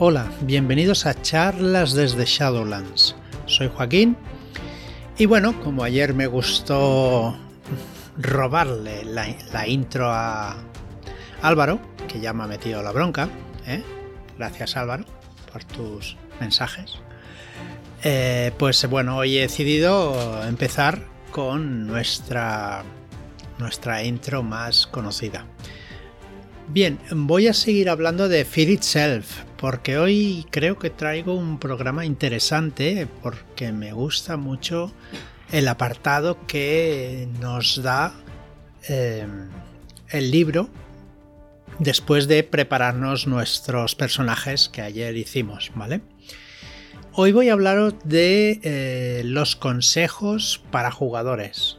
Hola, bienvenidos a charlas desde Shadowlands. Soy Joaquín y bueno, como ayer me gustó robarle la, intro a Álvaro, que ya me ha metido la bronca, ¿eh? gracias Álvaro por tus mensajes, eh, pues bueno, hoy he decidido empezar con nuestra, nuestra intro más conocida. Bien, voy a seguir hablando de Fear Itself, porque hoy creo que traigo un programa interesante, porque me gusta mucho el apartado que nos da em, el libro después de prepararnos nuestros personajes que ayer hicimos, ¿vale? Hoy voy a hablar de eh, los consejos para jugadores.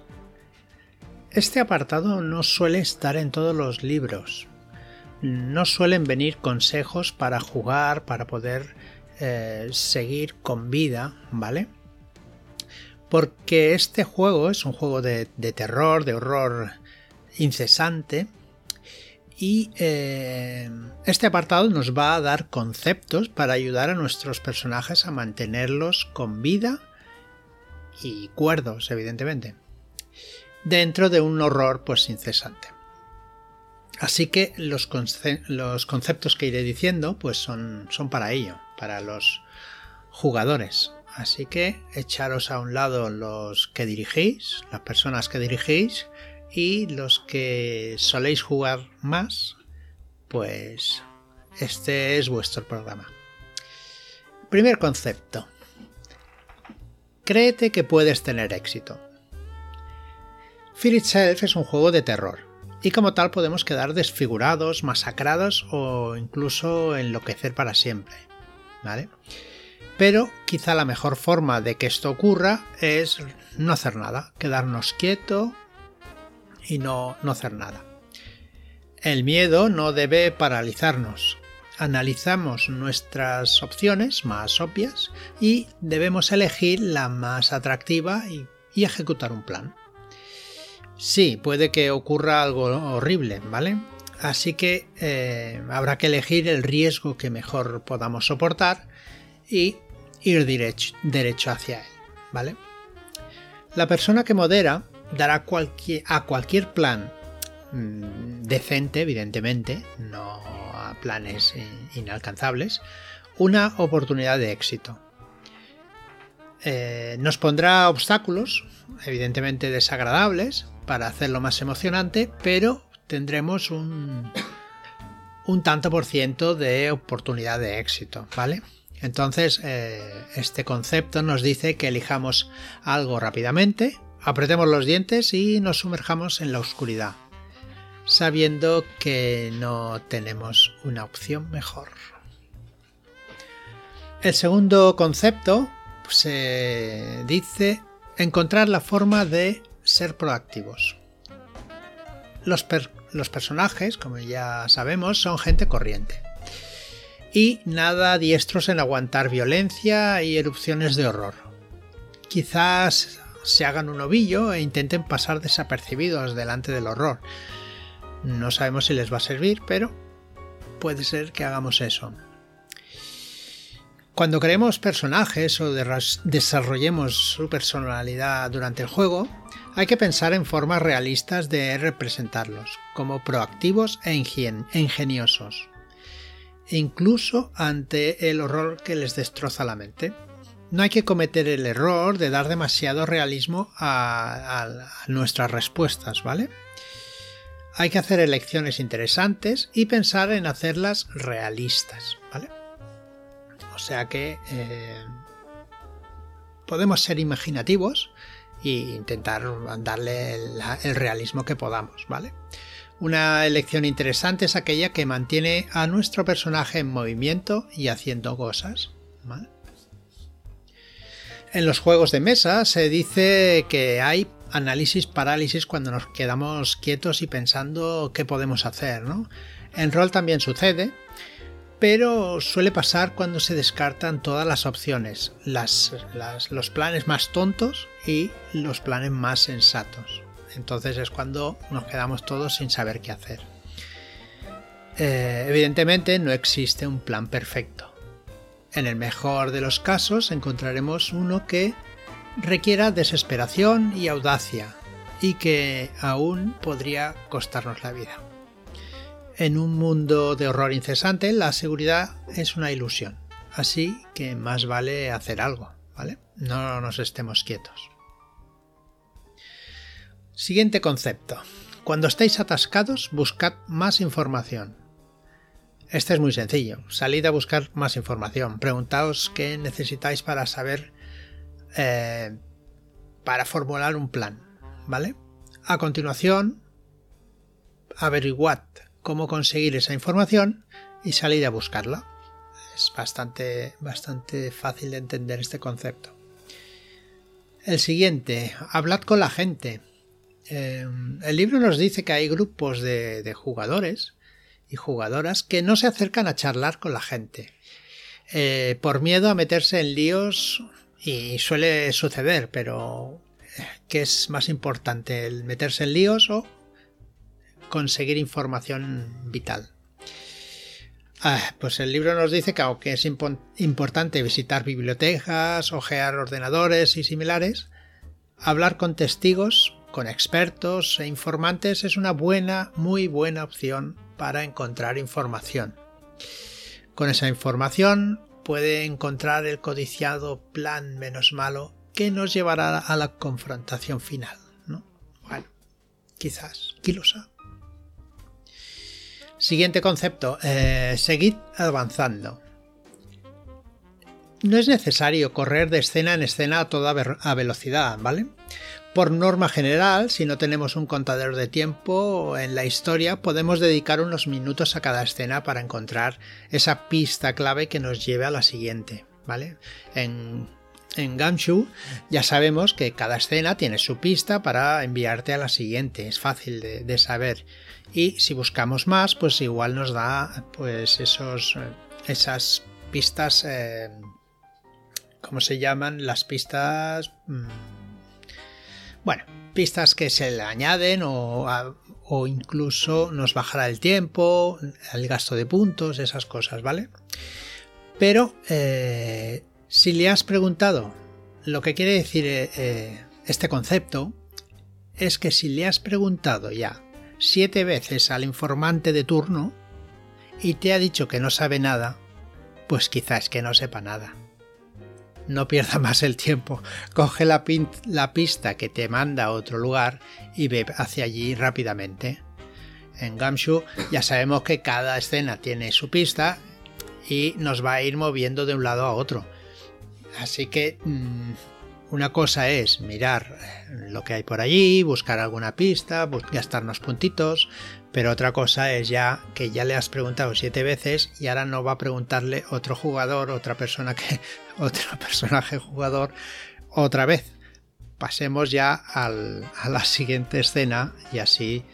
Este apartado no suele estar en todos los libros, no suelen venir consejos para jugar, para poder eh, seguir con vida, ¿vale? Porque este juego es un juego de, terror, de horror incesante, y eh, este apartado nos va a dar conceptos para ayudar a nuestros personajes a mantenerlos con vida y cuerdos, evidentemente, dentro de un horror pues incesante. Así que los, conceptos que iré diciendo pues son, son para ello, para los jugadores. Así que echaros a un lado los que dirigís, las personas que dirigís y los que soléis jugar más, pues este es vuestro programa. Primer concepto. Créete que puedes tener éxito. Fear Itself es un juego de terror y como tal podemos quedar desfigurados, masacrados o incluso enloquecer para siempre. ¿Vale? Pero quizá la mejor forma de que esto ocurra es no hacer nada, quedarnos quieto y no, no hacer nada. El miedo no debe paralizarnos. Analizamos nuestras opciones más obvias y debemos elegir la más atractiva y ejecutar un plan. Sí, puede que ocurra algo horrible, ¿vale? Así que eh, habrá que elegir el riesgo que mejor podamos soportar y ir derecho, hacia él, ¿vale? La persona que modera dará a cualquier plan mm, decente, evidentemente, no a planes inalcanzables, una oportunidad de éxito. Eh, nos pondrá obstáculos, evidentemente desagradables, para hacerlo más emocionante, pero tendremos un, un tanto por ciento de oportunidad de éxito, ¿vale? Entonces, eh, este concepto nos dice que elijamos algo rápidamente, apretemos los dientes y nos sumerjamos en la oscuridad, sabiendo que no tenemos una opción mejor. El segundo concepto se dice encontrar la forma de ser proactivos. Los, personajes, como ya sabemos, son gente corriente. Y nada diestros en aguantar violencia y erupciones de horror. Quizás se hagan un ovillo e intenten pasar desapercibidos delante del horror. No sabemos si les va a servir, pero puede ser que hagamos eso. Cuando creemos personajes o desarrollemos su personalidad durante el juego, hay que pensar en formas realistas de representarlos, como proactivos e ingeniosos, incluso ante el horror que les destroza la mente. No hay que cometer el error de dar demasiado realismo a nuestras respuestas, ¿vale? Hay que hacer elecciones interesantes y pensar en hacerlas realistas, ¿vale? O sea que eh, podemos ser imaginativos e intentar darle el, realismo que podamos, ¿vale? Una elección interesante es aquella que mantiene a nuestro personaje en movimiento y haciendo cosas. En los juegos de mesa se dice que hay análisis parálisis cuando nos quedamos quietos y pensando qué podemos hacer. ¿no? En rol también sucede pero suele pasar cuando se descartan todas las opciones, los planes más tontos y los planes más sensatos. Entonces es cuando nos quedamos todos sin saber qué hacer. Eh, evidentemente no existe un plan perfecto, En el mejor de los casos encontraremos uno que requiera desesperación y audacia y que aún podría costarnos la vida. En un mundo de horror incesante, la seguridad es una ilusión, así que más vale hacer algo, ¿vale? No nos estemos quietos. Siguiente concepto. Cuando estéis atascados, buscad más información. Este es muy sencillo. Salid a buscar más información. Preguntaos qué necesitáis para saber, eh, para formular un plan, ¿vale? A continuación, averiguad cómo conseguir esa información y salid a buscarla. Es bastante, bastante fácil de entender este concepto. El siguiente, hablad con la gente. Eh, el libro nos dice que hay grupos de, jugadores y jugadoras que no se acercan a charlar con la gente eh, por miedo a meterse en líos y suele suceder, pero ¿qué es más importante, el meterse en líos o conseguir información vital? Ah, pues el libro nos dice que aunque es importante visitar bibliotecas, ojear ordenadores y similares, hablar con testigos, con expertos e informantes es una buena, muy buena opción para encontrar información. Con esa información puede encontrar el codiciado plan menos malo que nos llevará a la confrontación final. ¿no? Bueno, quizás, quién Siguiente concepto, eh, seguid avanzando. No es necesario correr de escena en escena a toda a velocidad, ¿vale? Por norma general, si no tenemos un contador de tiempo en la historia, podemos dedicar unos minutos a cada escena para encontrar esa pista clave que nos lleve a la siguiente, ¿vale? En, en Gumshoe ya sabemos que cada escena tiene su pista para enviarte a la siguiente, es fácil de saber y si buscamos más pues igual nos da pues esos eh, esas pistas eh, ¿cómo se llaman? las pistas mm, bueno pistas que se le añaden o, o incluso nos bajará el tiempo el gasto de puntos esas cosas ¿vale? pero eh, si le has preguntado lo que quiere decir este concepto es que si le has preguntado ya siete veces al informante de turno y te ha dicho que no sabe nada, pues quizás que no sepa nada. No pierda más el tiempo, coge la, la pista que te manda a otro lugar y ve hacia allí rápidamente. En Gamshu ya sabemos que cada escena tiene su pista y nos va a ir moviendo de un lado a otro. Así que mm, una cosa es mirar lo que hay por allí, buscar alguna pista, gastarnos puntitos, pero otra cosa es ya que ya le has preguntado siete veces y ahora no va a preguntarle otro jugador, otra persona que, otro personaje jugador otra vez. Pasemos ya a la siguiente escena y así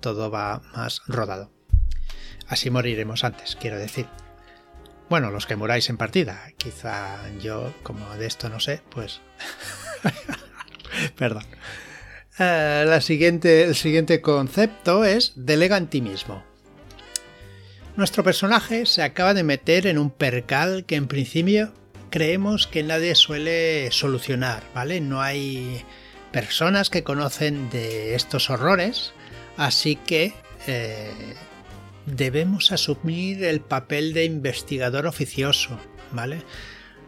todo va más rodado. Así moriremos antes, quiero decir. Bueno, los que muráis en partida. Quizá yo, como de esto no sé, pues... Perdón. Eh, la siguiente, el siguiente concepto es delega en ti mismo. Nuestro personaje se acaba de meter en un percal que en principio creemos que nadie suele solucionar, ¿vale? No hay personas que conocen de estos horrores, así que eh, debemos asumir el papel de investigador oficioso, ¿vale?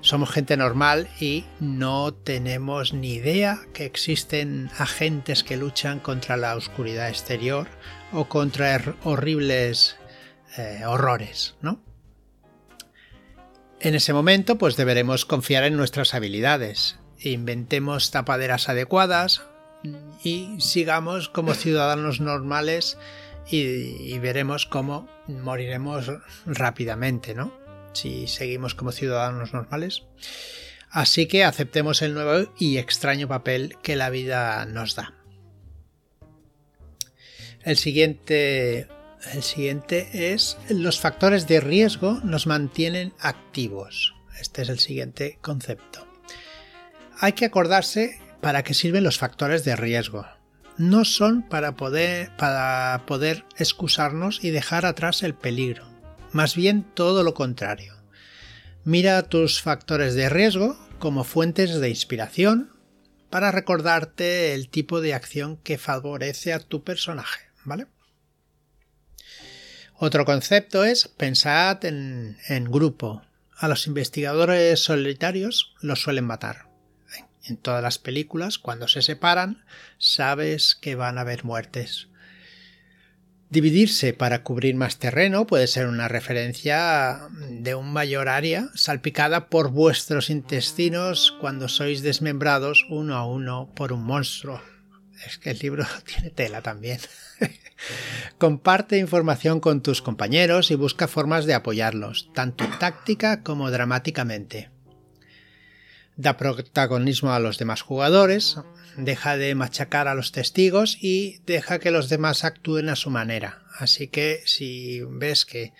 Somos gente normal y no tenemos ni idea que existen agentes que luchan contra la oscuridad exterior o contra horribles eh, horrores, ¿no? En ese momento, pues deberemos confiar en nuestras habilidades. Inventemos tapaderas adecuadas y sigamos como ciudadanos normales y, veremos cómo moriremos rápidamente, ¿no? Si seguimos como ciudadanos normales. Así que aceptemos el nuevo y extraño papel que la vida nos da. El siguiente, el siguiente es los factores de riesgo nos mantienen activos. Este es el siguiente concepto. Hay que acordarse para qué sirven los factores de riesgo no son para poder, para poder excusarnos y dejar atrás el peligro, más bien todo lo contrario. Mira tus factores de riesgo como fuentes de inspiración para recordarte el tipo de acción que favorece a tu personaje, ¿vale? Otro concepto es pensad en, en grupo. A los investigadores solitarios los suelen matar. En todas las películas, cuando se separan, sabes que van a haber muertes. Dividirse para cubrir más terreno puede ser una referencia de un mayor área salpicada por vuestros intestinos cuando sois desmembrados uno a uno por un monstruo. Es que el libro tiene tela también. Comparte información con tus compañeros y busca formas de apoyarlos, tanto táctica como dramáticamente. Da protagonismo a los demás jugadores, deja de machacar a los testigos y deja que los demás actúen a su manera. Así que si ves que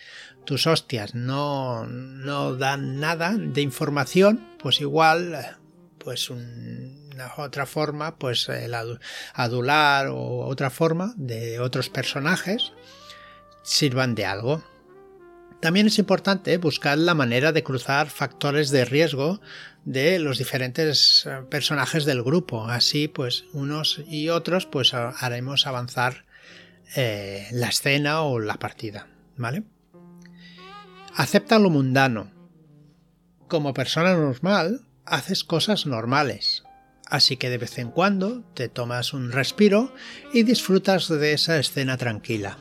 tus hostias no, no dan nada de información, pues igual, pues una otra forma, pues el adular o otra forma de otros personajes sirvan de algo. También es importante buscar la manera de cruzar factores de riesgo de los diferentes eh, personajes del grupo. Así, pues, unos y otros, pues haremos avanzar eh, la escena o la partida. ¿Vale? Acepta lo mundano. Como persona normal, haces cosas normales. Así que de vez en cuando te tomas un respiro y disfrutas de esa escena tranquila.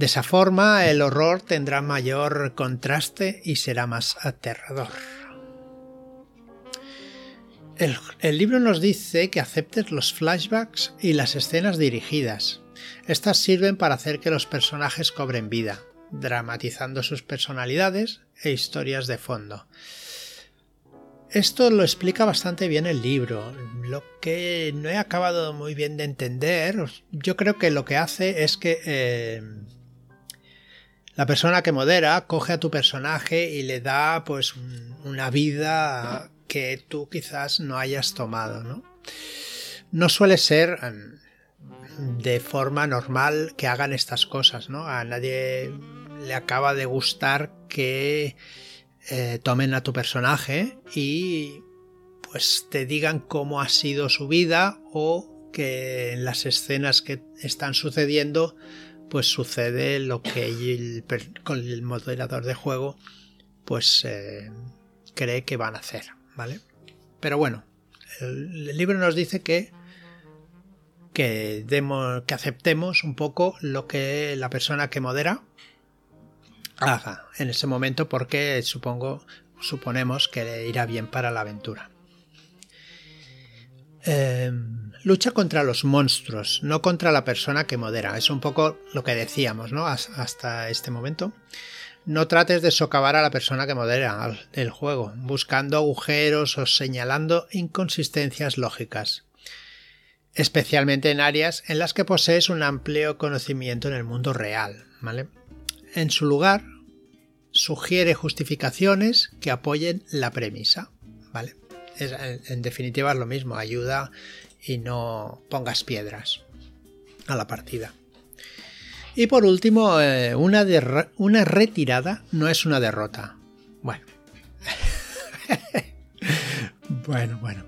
De esa forma el horror tendrá mayor contraste y será más aterrador. El, libro nos dice que aceptes los flashbacks y las escenas dirigidas. Estas sirven para hacer que los personajes cobren vida, dramatizando sus personalidades e historias de fondo. Esto lo explica bastante bien el libro. Lo que no he acabado muy bien de entender, yo creo que lo que hace es que eh, la persona que modera coge a tu personaje y le da pues una vida que tú quizás no hayas tomado, ¿no? No suele ser em, de forma normal que hagan estas cosas, ¿no? A nadie le acaba de gustar que eh, tomen a tu personaje y pues te digan cómo ha sido su vida o que en las escenas que están sucediendo pues sucede lo que el, con el moderador de juego pues eh, cree que van a hacer, ¿vale? Pero bueno, el, libro nos dice que que, demos, que aceptemos un poco lo que la persona que modera haga en ese momento porque supongo suponemos que irá bien para la aventura. Eh, lucha contra los monstruos, no contra la persona que modera. Es un poco lo que decíamos, ¿no? Hasta este momento. No trates de socavar a la persona que modera el juego, buscando agujeros o señalando inconsistencias lógicas, especialmente en áreas en las que posees un amplio conocimiento en el mundo real, ¿vale? En su lugar, sugiere justificaciones que apoyen la premisa, ¿vale? en definitiva es lo mismo, ayuda y no pongas piedras a la partida. Y por último, eh, una, una retirada no es una derrota. Bueno. bueno, bueno.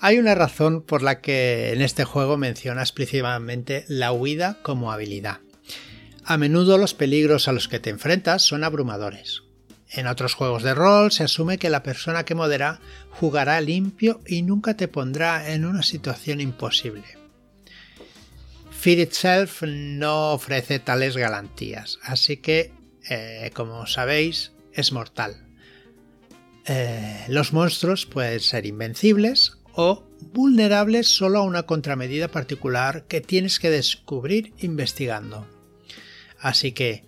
Hay una razón por la que en este juego menciona explícitamente la huida como habilidad. A menudo los peligros a los que te enfrentas son abrumadores. En otros juegos de rol se asume que la persona que modera jugará limpio y nunca te pondrá en una situación imposible. Fear Itself no ofrece tales garantías, así que, eh, como sabéis, es mortal. Eh, los monstruos pueden ser invencibles o vulnerables solo a una contramedida particular que tienes que descubrir investigando. Así que,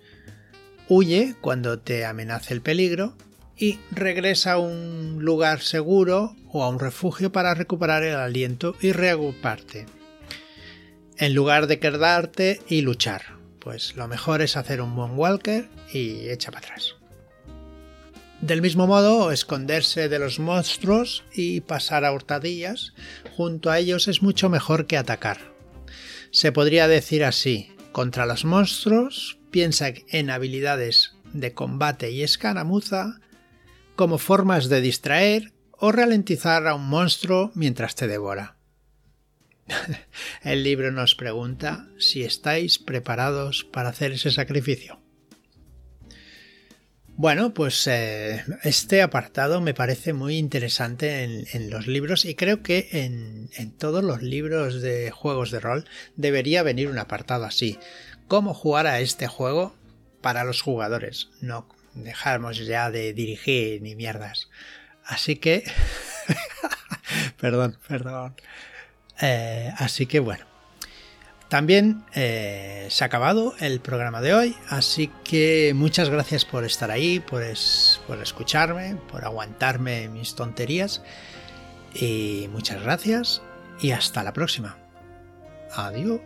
Huye cuando te amenace el peligro y regresa a un lugar seguro o a un refugio para recuperar el aliento y reagruparte. En lugar de quedarte y luchar, pues lo mejor es hacer un walker y echa para atrás. Del mismo modo, esconderse de los monstruos y pasar a hurtadillas junto a ellos es mucho mejor que atacar. Se podría decir así, contra los monstruos piensa en habilidades de combate y escaramuza como formas de distraer o ralentizar a un monstruo mientras te devora. El libro nos pregunta si estáis preparados para hacer ese sacrificio. Bueno, pues eh, este apartado me parece muy interesante en, los libros y creo que en, todos los libros de juegos de rol debería venir un apartado así. ¿Cómo jugar a este juego para los jugadores? No dejamos ya de dirigir ni mierdas. Así que... perdón, perdón. Eh, así que bueno. También eh, se ha acabado el programa de hoy, así que muchas gracias por estar ahí, por, por escucharme, por aguantarme mis tonterías. Y muchas gracias y hasta la próxima. Adiós.